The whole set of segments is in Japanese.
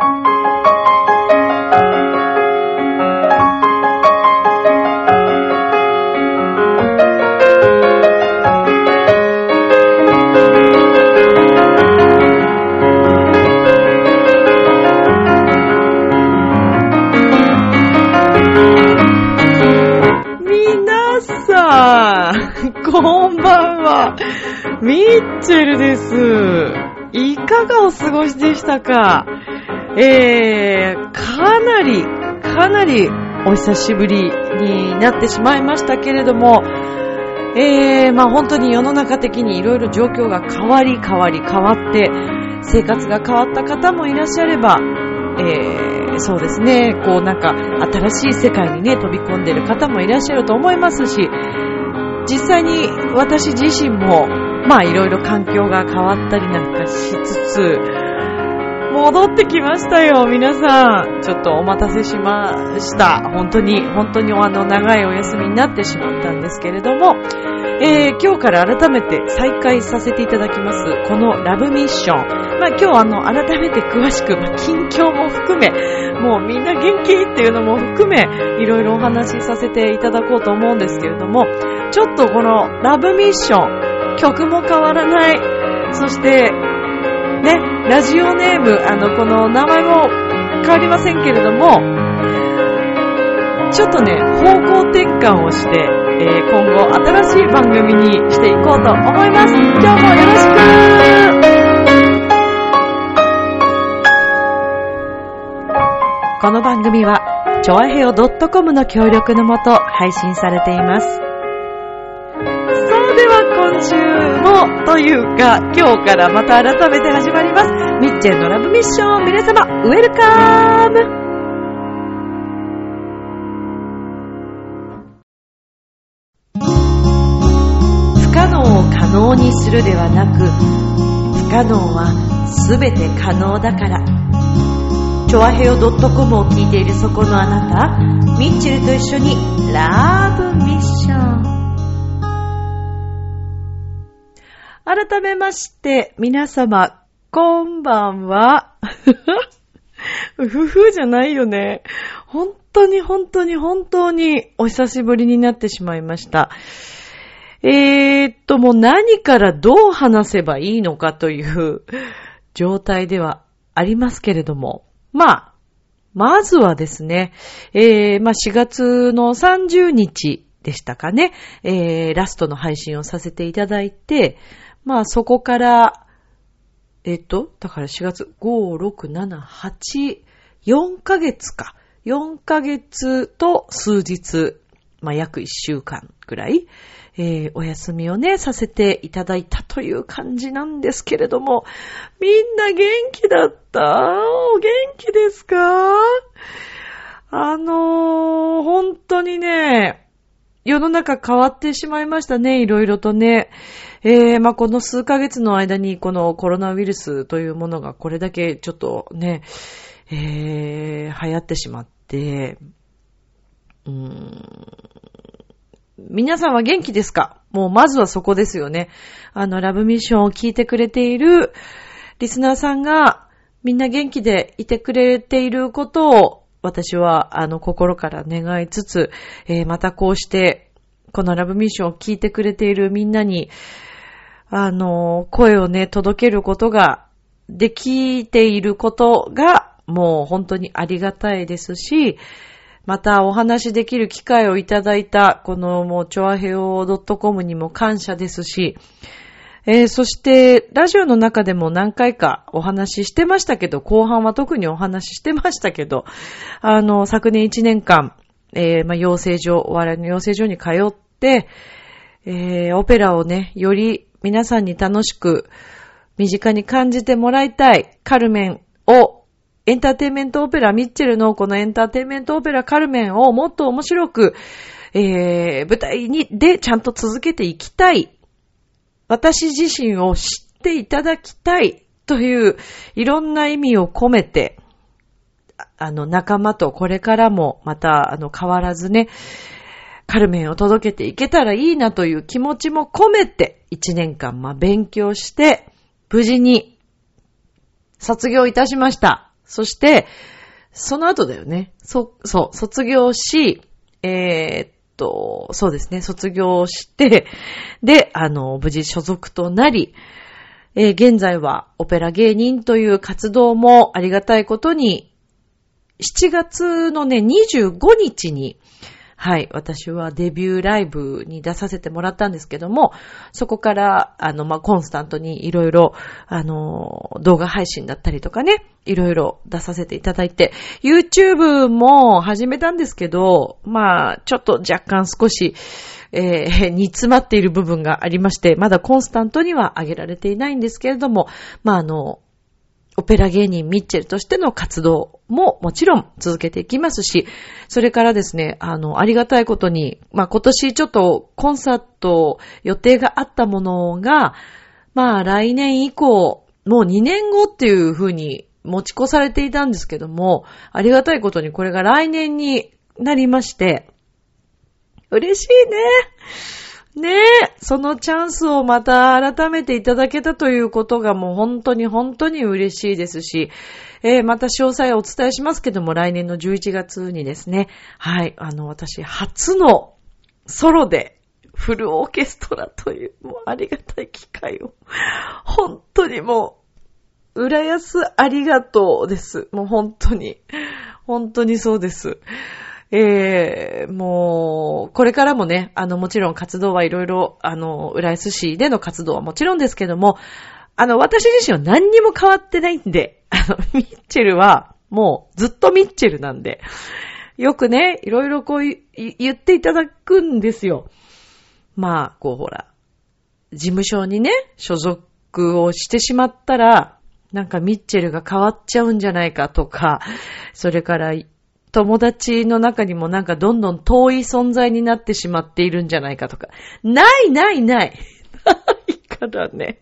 皆さん、こんばんは。ミッチェルです。いかがお過ごしでしたか？えー、かなり、かなりお久しぶりになってしまいましたけれども、えー、まあ本当に世の中的にいろいろ状況が変わり変わり変わって、生活が変わった方もいらっしゃれば、えー、そうですね、こうなんか新しい世界にね、飛び込んでる方もいらっしゃると思いますし、実際に私自身も、まあいろいろ環境が変わったりなんかしつつ、戻ってきましたよ、皆さん。ちょっとお待たせしました。本当に、本当にあの長いお休みになってしまったんですけれども、えー、今日から改めて再開させていただきます、このラブミッション。まあ今日あの、改めて詳しく、まあ近況も含め、もうみんな元気っていうのも含め、いろいろお話しさせていただこうと思うんですけれども、ちょっとこのラブミッション、曲も変わらない、そして、ね、ラジオネーム、あの、この名前も変わりませんけれども、ちょっとね、方向転換をして、えー今後新しい番組にしていこうと思います。今日もよろしくこの番組は、ちょあへよ .com の協力のもと配信されています。今週も、というか、今日からまた改めて始まります。ミッチェルのラブミッション、皆様、ウェルカム不可能を可能にするではなく、不可能はすべて可能だから。チョアヘオ .com を聞いているそこのあなた、ミッチェルと一緒にラブミッション。改めまして、皆様、こんばんは。うふふじゃないよね。本当に本当に本当にお久しぶりになってしまいました。えーっと、もう何からどう話せばいいのかという 状態ではありますけれども。まあ、まずはですね、えー、まあ4月の30日でしたかね、えー、ラストの配信をさせていただいて、まあそこから、えっと、だから4月5、6、7、8、4ヶ月か。4ヶ月と数日、まあ約1週間くらい、えーお休みをね、させていただいたという感じなんですけれども、みんな元気だった？お元気ですか？あのー、本当にね、世の中変わってしまいましたね、いろいろとね。えー、まあ、この数ヶ月の間にこのコロナウイルスというものがこれだけちょっとね、えー、流行ってしまって、うーん、皆さんは元気ですか？もうまずはそこですよね。あの、ラブミッションを聞いてくれているリスナーさんがみんな元気でいてくれていることを私はあの心から願いつつ、えーまたこうしてこのラブミッションを聞いてくれているみんなにあの、声をね、届けることができていることがもう本当にありがたいですし、またお話しできる機会をいただいた、このもう、チョアヘオ .com にも感謝ですし、えーそして、ラジオの中でも何回かお話ししてましたけど、後半は特にお話ししてましたけど、あの、昨年1年間、えーまあ、養成所、お笑いの養成所に通って、えーオペラをね、より皆さんに楽しく、身近に感じてもらいたい、カルメンを、エンターテインメントオペラ、ミッチェルのこのエンターテインメントオペラ、カルメンをもっと面白く、えー舞台に、で、ちゃんと続けていきたい。私自身を知っていただきたいといういろんな意味を込めて、ああの仲間とこれからもまたあの変わらずね、カルメンを届けていけたらいいなという気持ちも込めて一年間まあ勉強して無事に卒業いたしました。そして、その後だよね。そ、そう、卒業し、えー、っと、そうですね、卒業して、で、あの、無事所属となり、えー、現在はオペラ芸人という活動もありがたいことに、7月のね、25日に、はい。私はデビューライブに出させてもらったんですけども、そこから、あの、まあ、コンスタントにいろいろ、あの、動画配信だったりとかね、いろいろ出させていただいて、YouTube も始めたんですけど、まあ、ちょっと若干少し、えー、煮詰まっている部分がありまして、まだコンスタントには上げられていないんですけれども、まあ、あの、オペラ芸人ミッチェルとしての活動ももちろん続けていきますし、それからですね、あの、ありがたいことに、まあ、今年ちょっとコンサート予定があったものが、まあ、来年以降、もう2年後っていうふうに持ち越されていたんですけども、ありがたいことにこれが来年になりまして、嬉しいね。ねえ、そのチャンスをまた改めていただけたということがもう本当に本当に嬉しいですし、えー、また詳細をお伝えしますけども、来年の11月にですね、はい、あの、私、初のソロでフルオーケストラという、もうありがたい機会を、本当にもう、浦安ありがとうです。もう本当に、本当にそうです。えー、もう、これからもね、あの、もちろん活動はいろいろ、あの、浦安市での活動はもちろんですけども、あの、私自身は何にも変わってないんで、あの、ミッチェルは、もう、ずっとミッチェルなんで、よくね、いろいろこう言っていただくんですよ。まあ、こうほら、事務所にね、所属をしてしまったら、なんかミッチェルが変わっちゃうんじゃないかとか、それから友達の中にもなんかどんどん遠い存在になってしまっているんじゃないかとか。ないないないないからね。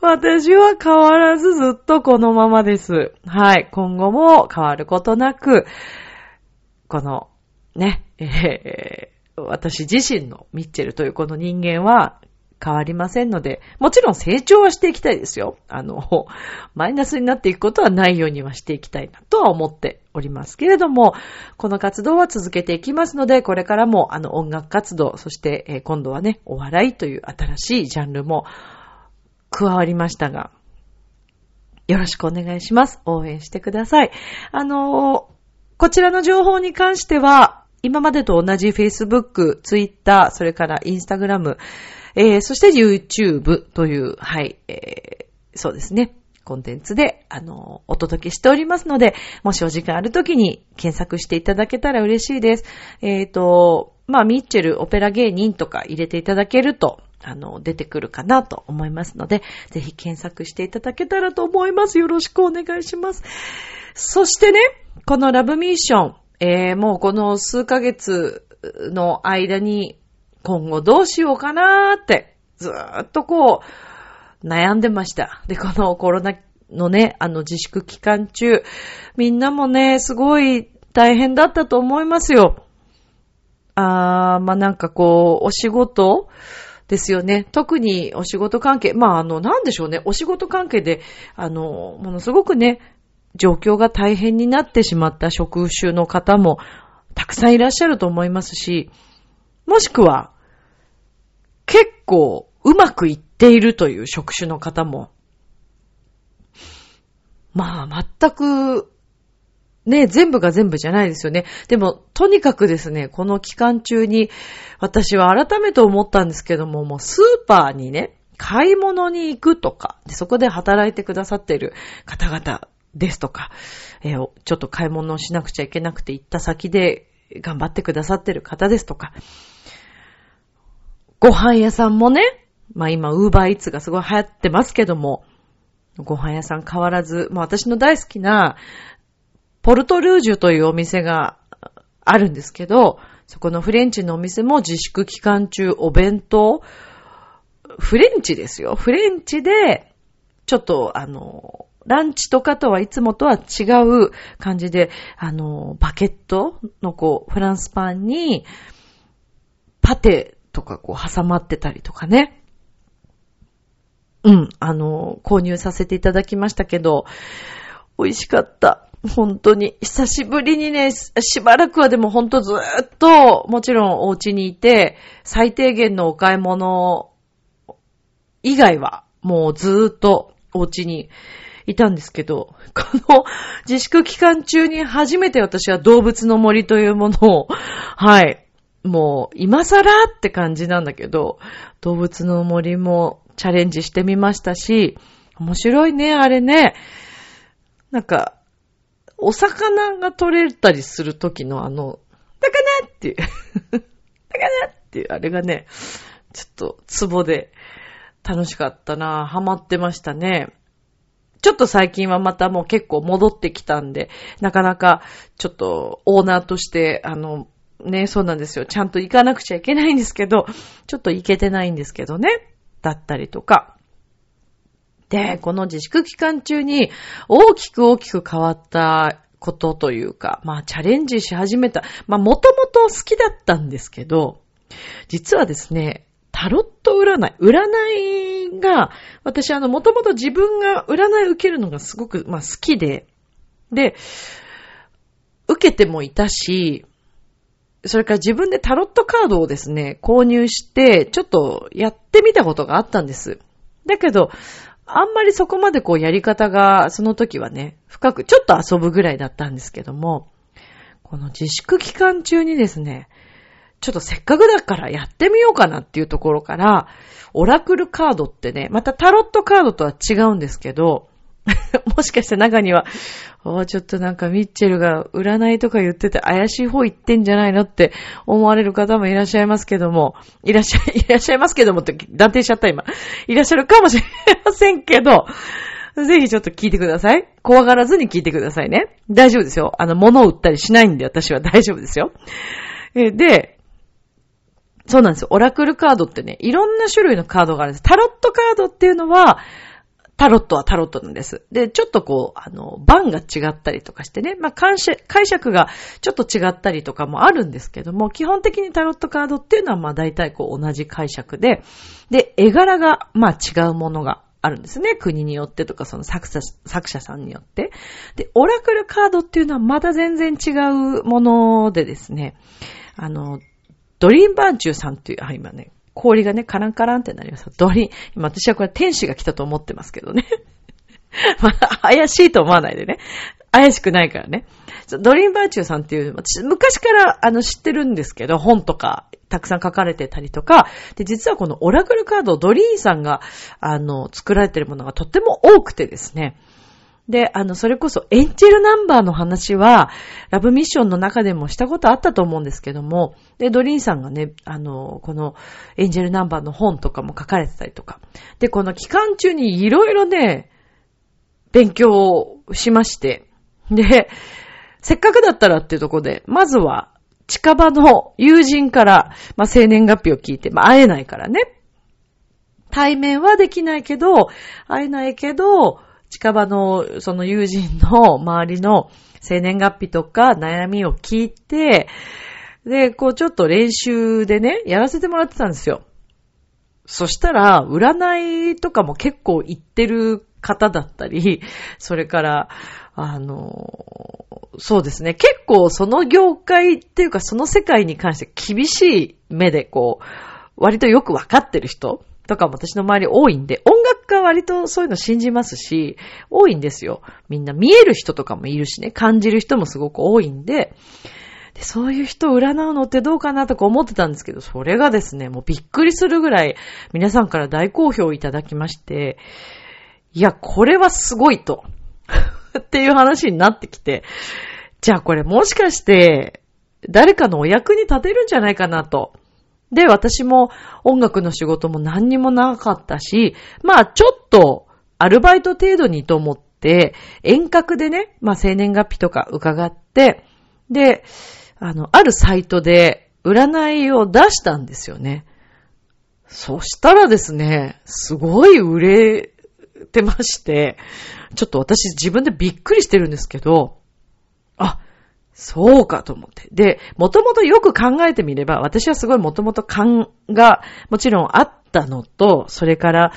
私は変わらずずっとこのままです。はい。今後も変わることなく、この、ね、えー、私自身のミッチェルというこの人間は変わりませんので、もちろん成長はしていきたいですよ。あの、マイナスになっていくことはないようにはしていきたいなとは思っておりますけれども、この活動は続けていきますので、これからもあの音楽活動、そして、え、今度はね、お笑いという新しいジャンルも加わりましたが、よろしくお願いします。応援してください。あの、こちらの情報に関しては、今までと同じ Facebook、Twitter、それから Instagram、えー、そして YouTube という、はい、えー、そうですね。コンテンツで、あの、お届けしておりますので、もしお時間あるときに検索していただけたら嬉しいです。えっ、ー、と、まあ、ミッチェルオペラ芸人とか入れていただけると、あの、出てくるかなと思いますので、ぜひ検索していただけたらと思います。よろしくお願いします。そしてね、このラブミッション、えー、もうこの数ヶ月の間に今後どうしようかなーって、ずーっとこう、悩んでました。で、このコロナのね、あの自粛期間中、みんなもね、すごい大変だったと思いますよ。あー、まあ、なんかこう、お仕事ですよね。特にお仕事関係、まあ、あの、なんでしょうね。お仕事関係で、あの、ものすごくね、状況が大変になってしまった職種の方もたくさんいらっしゃると思いますし、もしくは、結構うまくいっているという職種の方も、まあ全く、ね、全部が全部じゃないですよね。でも、とにかくですね、この期間中に、私は改めて思ったんですけども、もうスーパーにね、買い物に行くとか、そこで働いてくださっている方々ですとか、えー、ちょっと買い物をしなくちゃいけなくて行った先で頑張ってくださっている方ですとか、ご飯屋さんもね、まあ今、ウーバーイーツがすごい流行ってますけども、ご飯屋さん変わらず、まあ私の大好きな、ポルトルージュというお店があるんですけど、そこのフレンチのお店も自粛期間中お弁当、フレンチですよ。フレンチで、ちょっとあの、ランチとかとはいつもとは違う感じで、あの、バケットのこう、フランスパンに、パテとかこう挟まってたりとかね。うん、あの、購入させていただきましたけど、美味しかった。本当に。久しぶりにね、しばらくはでも本当ずーっと、もちろんお家にいて、最低限のお買い物以外は、もうずーっとお家にいたんですけど、この自粛期間中に初めて私は動物の森というものを、はい、もう今更って感じなんだけど、動物の森もチャレンジしてみましたし、面白いね、あれね。なんか、お魚が取れたりするときのあの、だかなっていう、だかなっていう、あれがね、ちょっとツボで楽しかったなハマってましたね。ちょっと最近はまたもう結構戻ってきたんで、なかなかちょっとオーナーとして、あの、ね、そうなんですよ。ちゃんと行かなくちゃいけないんですけど、ちょっと行けてないんですけどね。だったりとか。で、この自粛期間中に大きく大きく変わったことというか、まあチャレンジし始めた。まあもともと好きだったんですけど、実はですね、タロット占い、占いが、私あの、もともと自分が占い受けるのがすごく、まあ好きで、で、受けてもいたし、それから自分でタロットカードをですね、購入して、ちょっとやってみたことがあったんです。だけど、あんまりそこまでこうやり方が、その時はね、深く、ちょっと遊ぶぐらいだったんですけども、この自粛期間中にですね、ちょっとせっかくだからやってみようかなっていうところから、オラクルカードってね、またタロットカードとは違うんですけど、もしかして中には、おちょっとなんかミッチェルが占いとか言ってて怪しい方言ってんじゃないのって思われる方もいらっしゃいますけども、いらっしゃ、いらっしゃいますけどもって断定しちゃった今。いらっしゃるかもしれませんけど、ぜひちょっと聞いてください。怖がらずに聞いてくださいね。大丈夫ですよ。あの、物を売ったりしないんで私は大丈夫ですよ。で、そうなんですよ。オラクルカードってね、いろんな種類のカードがあるんです。タロットカードっていうのは、タロットはタロットなんです。で、ちょっとこう、あの、番が違ったりとかしてね、まあ、解釈がちょっと違ったりとかもあるんですけども、基本的にタロットカードっていうのは、まあ、大体こう、同じ解釈で、で、絵柄が、まあ、違うものがあるんですね。国によってとか、その作者、作者さんによって。で、オラクルカードっていうのはまた全然違うものでですね、あの、ドリーンバーチューさんっていう、あ、今ね、氷がね、カランカランってなります。ドリン、今私はこれ天使が来たと思ってますけどね。まあ、怪しいと思わないでね。怪しくないからね。ドリーンバーチューさんっていう、私昔からあの知ってるんですけど、本とかたくさん書かれてたりとか、で、実はこのオラクルカードドリーンさんが、あの、作られてるものがとっても多くてですね。で、あの、それこそエンジェルナンバーの話は、ラブミッションの中でもしたことあったと思うんですけども、で、ドリーンさんがね、あの、このエンジェルナンバーの本とかも書かれてたりとか。で、この期間中にいろいろね、勉強をしまして、で、せっかくだったらっていうとこで、まずは近場の友人から、まあ、生年月日を聞いて、まあ、会えないからね。対面はできないけど、会えないけど、近場のその友人の周りの生年月日とか悩みを聞いて、で、こうちょっと練習でね、やらせてもらってたんですよ。そしたら、占いとかも結構行ってる方だったり、それから、あの、そうですね、結構その業界っていうかその世界に関して厳しい目でこう、割とよくわかってる人とかも私の周り多いんで、音楽家は割とそういうの信じますし、多いんですよ。みんな見える人とかもいるしね、感じる人もすごく多いんで、でそういう人を占うのってどうかなとか思ってたんですけど、それがですね、もうびっくりするぐらい皆さんから大好評いただきまして、いや、これはすごいと。っていう話になってきて、じゃあこれもしかして誰かのお役に立てるんじゃないかなと。で、私も音楽の仕事も何にもなかったし、まあちょっとアルバイト程度にと思って、遠隔でね、まあ生年月日とか伺って、で、あの、あるサイトで占いを出したんですよね。そしたらですね、すごい売れてまして、ちょっと私自分でびっくりしてるんですけど、あ、そうかと思って。で、もともとよく考えてみれば、私はすごいもともと勘がもちろんあったのと、それから、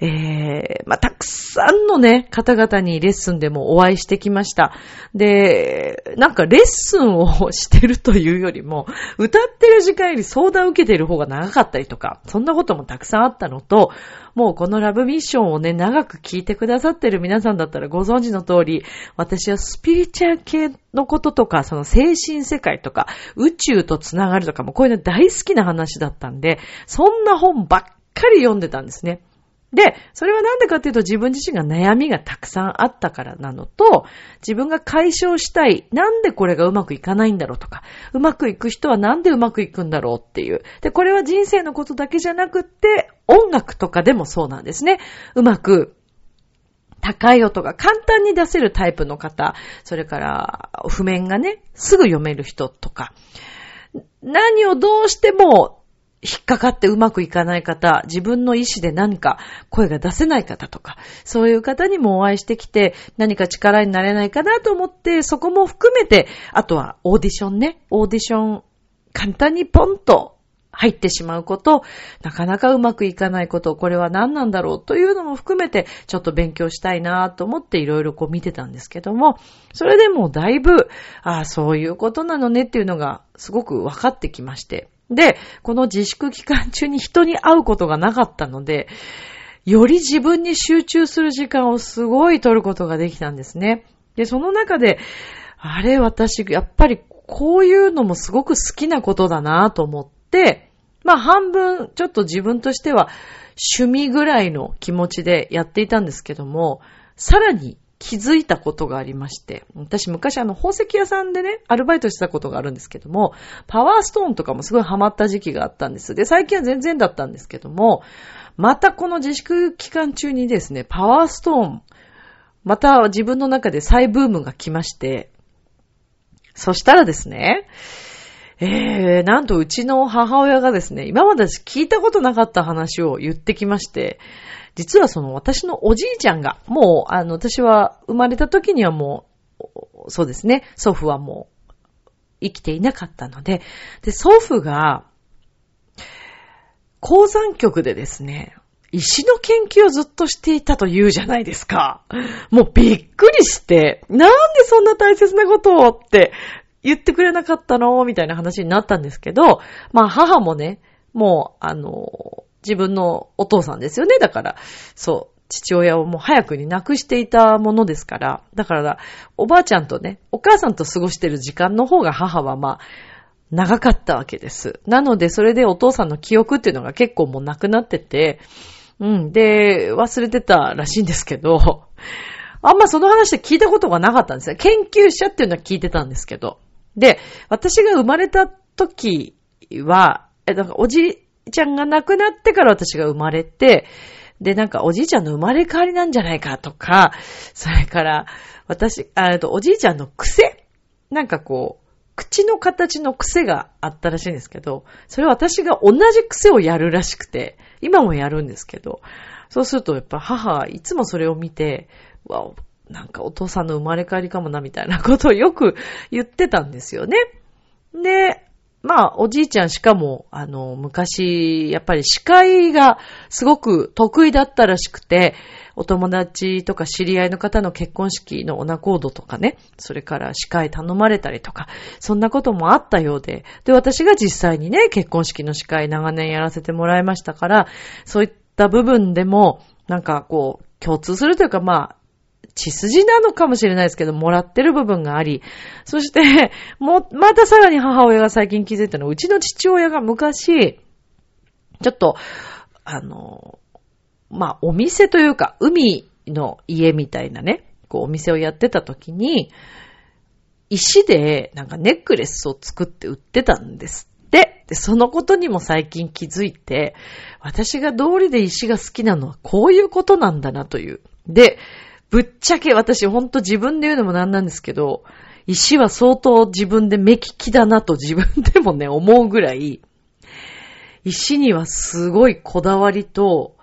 えー、まあ、たくさんのね、方々にレッスンでもお会いしてきました。で、なんかレッスンをしてるというよりも、歌ってる時間より相談を受けてる方が長かったりとか、そんなこともたくさんあったのと、もうこのラブミッションをね、長く聞いてくださってる皆さんだったらご存知の通り、私はスピリチュアル系のこととか、その精神世界とか、宇宙とつながるとかもこういうの大好きな話だったんで、そんな本ばっかり読んでたんですね。で、それはなんでかっていうと自分自身が悩みがたくさんあったからなのと、自分が解消したい、なんでこれがうまくいかないんだろうとか、うまくいく人はなんでうまくいくんだろうっていう。で、これは人生のことだけじゃなくって、音楽とかでもそうなんですね。うまく高い音が簡単に出せるタイプの方、それから譜面がね、すぐ読める人とか、何をどうしても引っかかってうまくいかない方、自分の意思で何か声が出せない方とか、そういう方にもお会いしてきて、何か力になれないかなと思って、そこも含めて、あとはオーディションね、オーディション、簡単にポンと入ってしまうこと、なかなかうまくいかないこと、これは何なんだろうというのも含めて、ちょっと勉強したいなと思っていろいろこう見てたんですけども、それでもだいぶ、ああ、そういうことなのねっていうのがすごく分かってきまして、で、この自粛期間中に人に会うことがなかったので、より自分に集中する時間をすごい取ることができたんですね。で、その中で、あれ、私、やっぱりこういうのもすごく好きなことだなと思って、まあ半分、ちょっと自分としては趣味ぐらいの気持ちでやっていたんですけども、さらに気づいたことがありまして、私昔あの宝石屋さんでね、アルバイトしてたことがあるんですけども、パワーストーンとかもすごいハマった時期があったんです。で、最近は全然だったんですけども、またこの自粛期間中にですね、パワーストーン、また自分の中で再ブームが来まして、そしたらですね、えー、なんとうちの母親がですね、今まで聞いたことなかった話を言ってきまして、実はその私のおじいちゃんが、もう、あの、私は生まれた時にはもう、そうですね、祖父はもう生きていなかったので、で、祖父が、鉱山局でですね、石の研究をずっとしていたと言うじゃないですか。もうびっくりして、なんでそんな大切なことをって言ってくれなかったの？みたいな話になったんですけど、まあ母もね、もう、あの、自分のお父さんですよね。だから、そう、父親をもう早くに亡くしていたものですから、だからおばあちゃんとね、お母さんと過ごしてる時間の方が母はまあ、長かったわけです。なので、それでお父さんの記憶っていうのが結構もうなくなってて、うん。で、忘れてたらしいんですけど、あんまその話で聞いたことがなかったんですよ。研究者っていうのは聞いてたんですけど。で、私が生まれた時は、え、なんかおじちゃんが亡くなってから私が生まれて、で、なんかおじいちゃんの生まれ変わりなんじゃないかとか、それから、私、あと、おじいちゃんの癖なんかこう、口の形の癖があったらしいんですけど、それは私が同じ癖をやるらしくて、今もやるんですけど、そうするとやっぱ母はいつもそれを見て、わ、なんかお父さんの生まれ変わりかもなみたいなことをよく言ってたんですよね。で、まあ、おじいちゃんしかも、あの、昔、やっぱり司会がすごく得意だったらしくて、お友達とか知り合いの方の結婚式のオナコードとかね、それから司会頼まれたりとか、そんなこともあったようで、で、私が実際にね、結婚式の司会長年やらせてもらいましたから、そういった部分でも、なんかこう、共通するというか、まあ、血筋なのかもしれないですけど、もらってる部分があり、そして、も、またさらに母親が最近気づいたのは、うちの父親が昔、ちょっと、あの、まあ、お店というか、海の家みたいなね、こう、お店をやってた時に、石で、なんかネックレスを作って売ってたんですって。で、そのことにも最近気づいて、私が通りで石が好きなのはこういうことなんだなという。で、ぶっちゃけ私ほんと自分で言うのもなんなんですけど、石は相当自分で目利きだなと自分でもね、思うぐらい、石にはすごいこだわりと、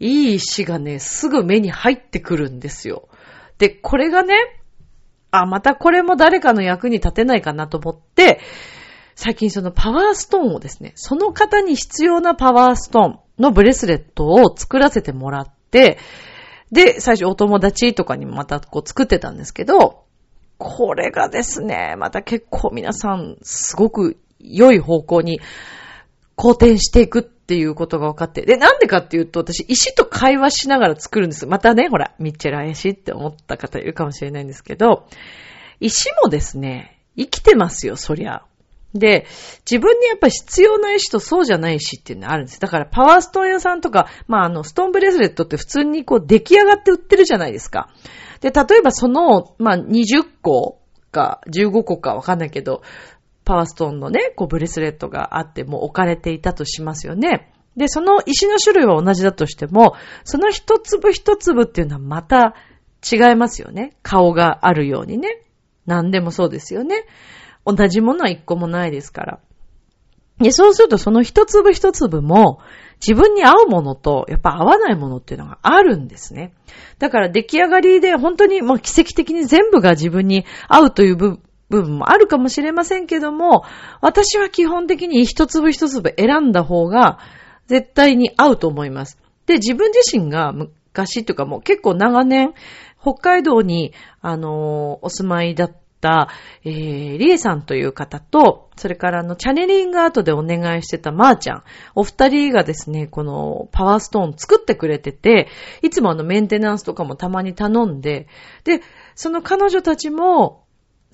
いい石がね、すぐ目に入ってくるんですよ。で、これがね、あ、またこれも誰かの役に立てないかなと思って、最近そのパワーストーンをですね、その方に必要なパワーストーンのブレスレットを作らせてもらって、で、最初お友達とかにもまたこう作ってたんですけど、これがですね、また結構皆さんすごく良い方向に好転していくっていうことが分かって。で、なんでかっていうと、私、石と会話しながら作るんです。またね、ほら、ミッチェル怪しいって思った方いるかもしれないんですけど、石もですね、生きてますよ、そりゃ。で、自分にやっぱ必要な石とそうじゃない石っていうのがあるんです。だからパワーストーン屋さんとか、まああの、ストーンブレスレットって普通にこう出来上がって売ってるじゃないですか。で、例えばその、まあ20個か15個かわかんないけど、パワーストーンのね、こうブレスレットがあっても置かれていたとしますよね。で、その石の種類は同じだとしても、その一粒一粒っていうのはまた違いますよね。顔があるようにね。何でもそうですよね。同じものは一個もないですから。で、そうするとその一粒一粒も自分に合うものとやっぱ合わないものっていうのがあるんですね。だから出来上がりで本当にもう奇跡的に全部が自分に合うという部分もあるかもしれませんけども、私は基本的に一粒一粒選んだ方が絶対に合うと思います。で、自分自身が昔というかもう結構長年北海道にあのお住まいだった、えー、リエさんという方と、それからあの、チャネリングアートでお願いしてたまーちゃん、お二人がですね、このパワーストーン作ってくれてて、いつもあのメンテナンスとかもたまに頼んで、で、その彼女たちも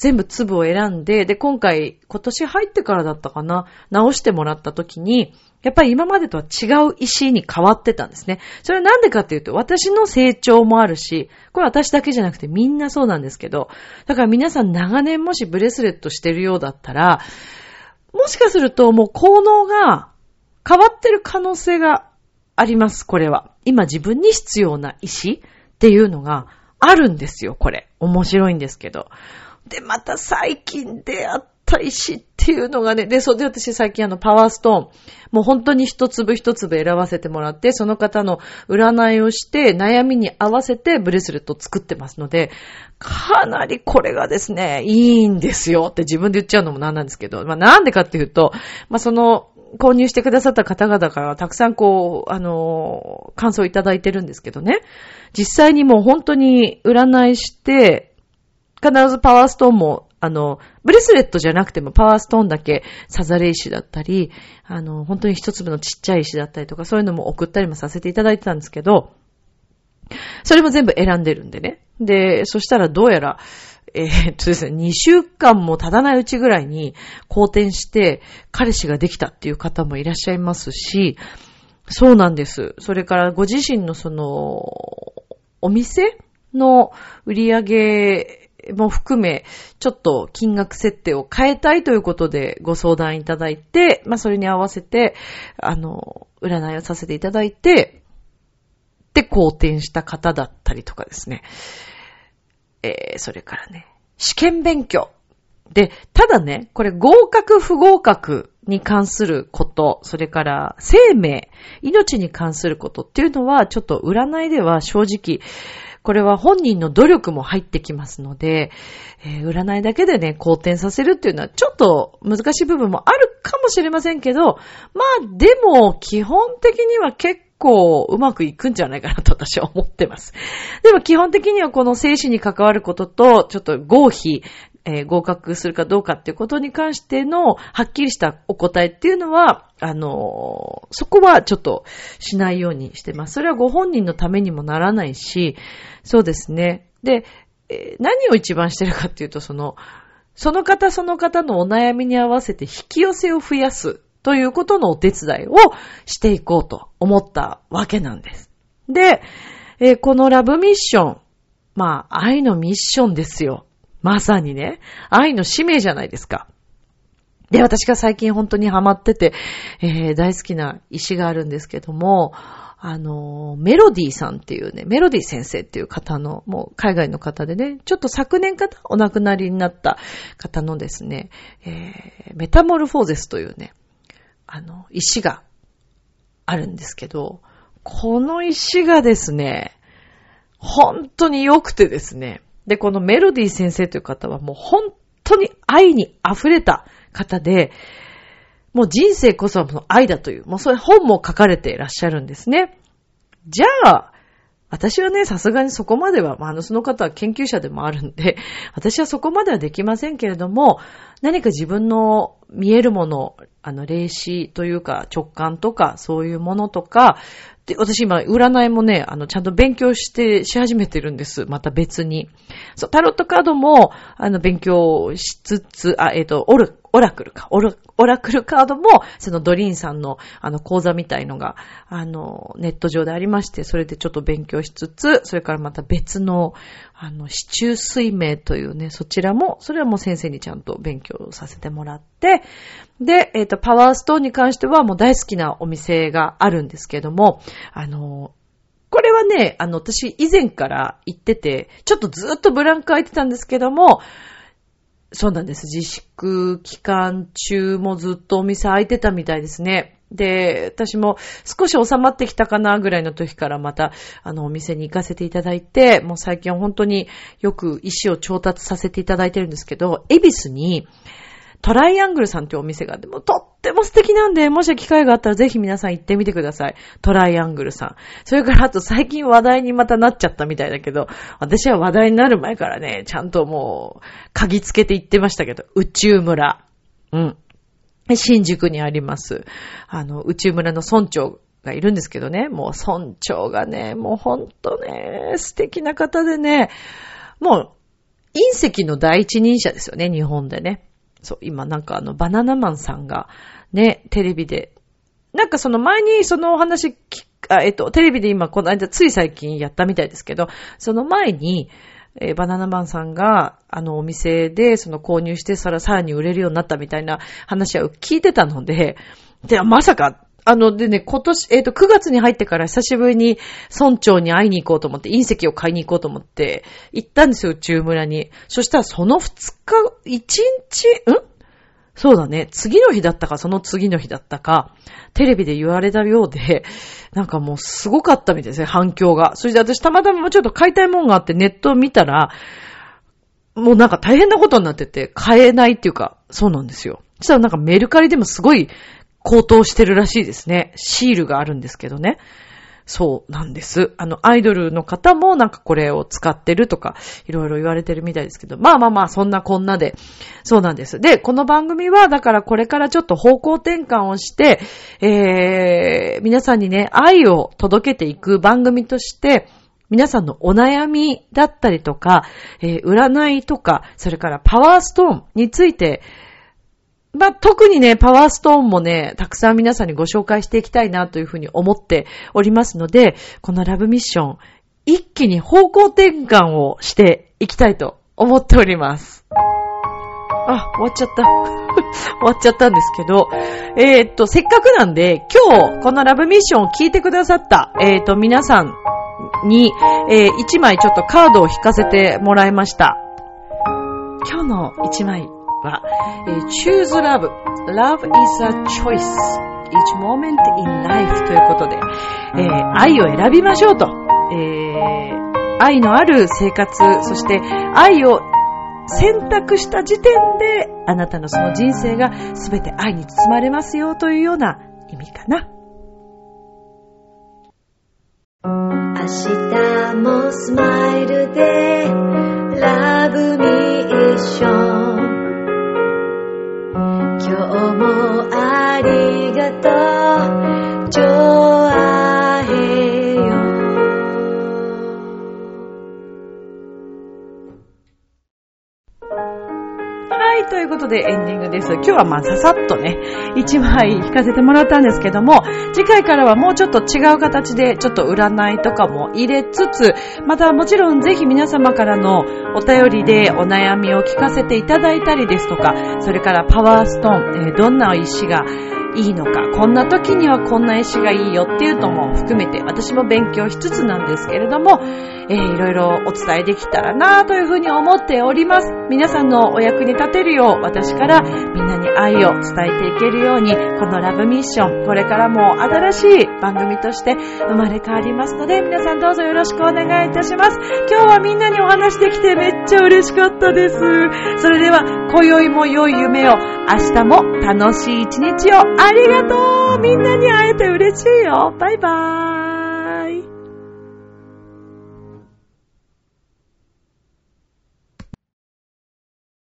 全部粒を選んで、で、今回、今年入ってからだったかな、直してもらった時に、やっぱり今までとは違う石に変わってたんですね。それはなんでかっていうと、私の成長もあるし、これ私だけじゃなくてみんなそうなんですけど、だから皆さん長年もしブレスレットしてるようだったら、もしかするともう効能が変わってる可能性があります、これは。今自分に必要な石っていうのがあるんですよ、これ。面白いんですけど。で、また最近出会った石っていうのがね、で、それで私最近あのパワーストーン、もう本当に一粒一粒選ばせてもらって、その方の占いをして、悩みに合わせてブレスレット作ってますので、かなりこれがですね、いいんですよって自分で言っちゃうのもなんなんですけど、まあなんでかっていうと、まあその、購入してくださった方々からたくさんこう、あの、感想いただいてるんですけどね。実際にもう本当に占いして、必ずパワーストーンも、あの、ブレスレットじゃなくてもパワーストーンだけサザレ石だったり、あの、本当に一粒のちっちゃい石だったりとか、そういうのも送ったりもさせていただいてたんですけど、それも全部選んでるんでね。で、そしたらどうやら、えー、っとですね、2週間も経たないうちぐらいに好転して、彼氏ができたっていう方もいらっしゃいますし、そうなんです。それからご自身のその、お店の売り上げも含め、ちょっと金額設定を変えたいということでご相談いただいて、まあそれに合わせて、あの、占いをさせていただいて、で、好転した方だったりとかですね。えー、それからね、試験勉強。で、ただね、これ合格不合格に関すること、それから生命、命に関することっていうのは、ちょっと占いでは正直、これは本人の努力も入ってきますので、えー、占いだけでね、好転させるっていうのはちょっと難しい部分もあるかもしれませんけど、まあでも基本的には結構うまくいくんじゃないかなと私は思ってます。でも基本的にはこの生死に関わることと、ちょっと合否、えー、合格するかどうかっていうことに関してのはっきりしたお答えっていうのは、あのー、そこはちょっとしないようにしてます。それはご本人のためにもならないし、そうですね。で、えー、何を一番してるかっていうと、その、その方その方のお悩みに合わせて引き寄せを増やすということのお手伝いをしていこうと思ったわけなんです。で、えー、このラブミッション、まあ、愛のミッションですよ。まさにね、愛の使命じゃないですか。で、私が最近本当にハマってて、えー、大好きな石があるんですけども、あの、メロディーさんっていうね、メロディー先生っていう方の、もう海外の方でね、ちょっと昨年かなお亡くなりになった方のですね、えー、メタモルフォーゼスというね、あの、石があるんですけど、この石がですね、本当に良くてですね、で、このメロディー先生という方はもう本当に愛に溢れた方で、もう人生こそは愛だという、もうそういう本も書かれていらっしゃるんですね。じゃあ、私はね、さすがにそこまでは、まあ、あの、その方は研究者でもあるんで、私はそこまではできませんけれども、何か自分の見えるもの、あの、霊視というか直感とか、そういうものとか、で、私今、占いもね、あの、ちゃんと勉強して、し始めてるんです。また別に。そう、タロットカードも、あの、勉強しつつ、あ、えっ、ー、と、オル、オラクルか。オル、オラクルカードも、そのドリーンさんの、あの、講座みたいのが、あの、ネット上でありまして、それでちょっと勉強しつつ、それからまた別の、あの、市中水明というね、そちらも、それはもう先生にちゃんと勉強させてもらって、で、えっ、ー、と、パワーストーンに関してはもう大好きなお店があるんですけども、あの、これはね、あの、私以前から行ってて、ちょっとずっとブランク空いてたんですけども、そうなんです。自粛期間中もずっとお店開いてたみたいですね。で、私も少し収まってきたかなぐらいの時からまた、あの、お店に行かせていただいて、もう最近本当によく石を調達させていただいてるんですけど、エビスに、トライアングルさんっていうお店があって、もうとっても素敵なんで、もし機会があったらぜひ皆さん行ってみてください。トライアングルさん。それからあと最近話題にまたなっちゃったみたいだけど、私は話題になる前からね、ちゃんともう、鍵つけて行ってましたけど、宇宙村。うん。新宿にあります。あの、宇宙村の村長がいるんですけどね、もう村長がね、もうほんとね、素敵な方でね、もう、隕石の第一人者ですよね、日本でね。そう、今なんかあの、バナナマンさんが、ね、テレビで、なんかその前にそのお話あ、えっと、テレビで今この間つい最近やったみたいですけど、その前に、えー、バナナマンさんが、あの、お店で、その購入して、さら、さらに売れるようになったみたいな話は聞いてたので、で、まさか、あの、でね、今年、えっ、ー、と、9月に入ってから久しぶりに村長に会いに行こうと思って、隕石を買いに行こうと思って、行ったんですよ、中村に。そしたらその2日、1日、ん？そうだね。次の日だったか、その次の日だったか、テレビで言われたようで、なんかもうすごかったみたいですね、反響が。それで私たまたまちょっと買いたいもんがあってネットを見たら、もうなんか大変なことになってて、買えないっていうか、そうなんですよ。そしたらなんかメルカリでもすごい高騰してるらしいですね。シールがあるんですけどね。そうなんです。あの、アイドルの方もなんかこれを使ってるとか、いろいろ言われてるみたいですけど、まあまあまあ、そんなこんなで、そうなんです。で、この番組は、だからこれからちょっと方向転換をして、えー、皆さんにね、愛を届けていく番組として、皆さんのお悩みだったりとか、えー、占いとか、それからパワーストーンについて、まあ、特にね、パワーストーンもね、たくさん皆さんにご紹介していきたいなというふうに思っておりますので、このラブミッション、一気に方向転換をしていきたいと思っております。あ、終わっちゃった。終わっちゃったんですけど、えー、っと、せっかくなんで、今日、このラブミッションを聞いてくださった、えー、っと、皆さんに、えー、一枚ちょっとカードを引かせてもらいました。今日の一枚は、えー、choose love. Love is a choice. Each moment in life ということで、えー、愛を選びましょうと、えー、愛のある生活、そして愛を選択した時点で、あなたのその人生が全て愛に包まれますよというような意味かな。明日もスマイルでラブミッション今日もありがとう。ということでエンディングです。今日はまあささっとね、一枚引かせてもらったんですけども、次回からはもうちょっと違う形で、ちょっと占いとかも入れつつ、またもちろんぜひ皆様からのお便りでお悩みを聞かせていただいたりですとか、それからパワーストーン、えー、どんな石がいいのか、こんな時にはこんな石がいいよっていうのも含めて、私も勉強しつつなんですけれども、えー、いろいろお伝えできたらなというふうに思っております。皆さんのお役に立てるよう、私からみんなに愛を伝えていけるように、このラブミッション、これからも新しい番組として生まれ変わりますので、皆さんどうぞよろしくお願いいたします。今日はみんなにお話できてめっちゃ嬉しかったです。それでは、今宵も良い夢を、明日も楽しい一日をありがとう。みんなに会えて嬉しいよ。バイバーイ。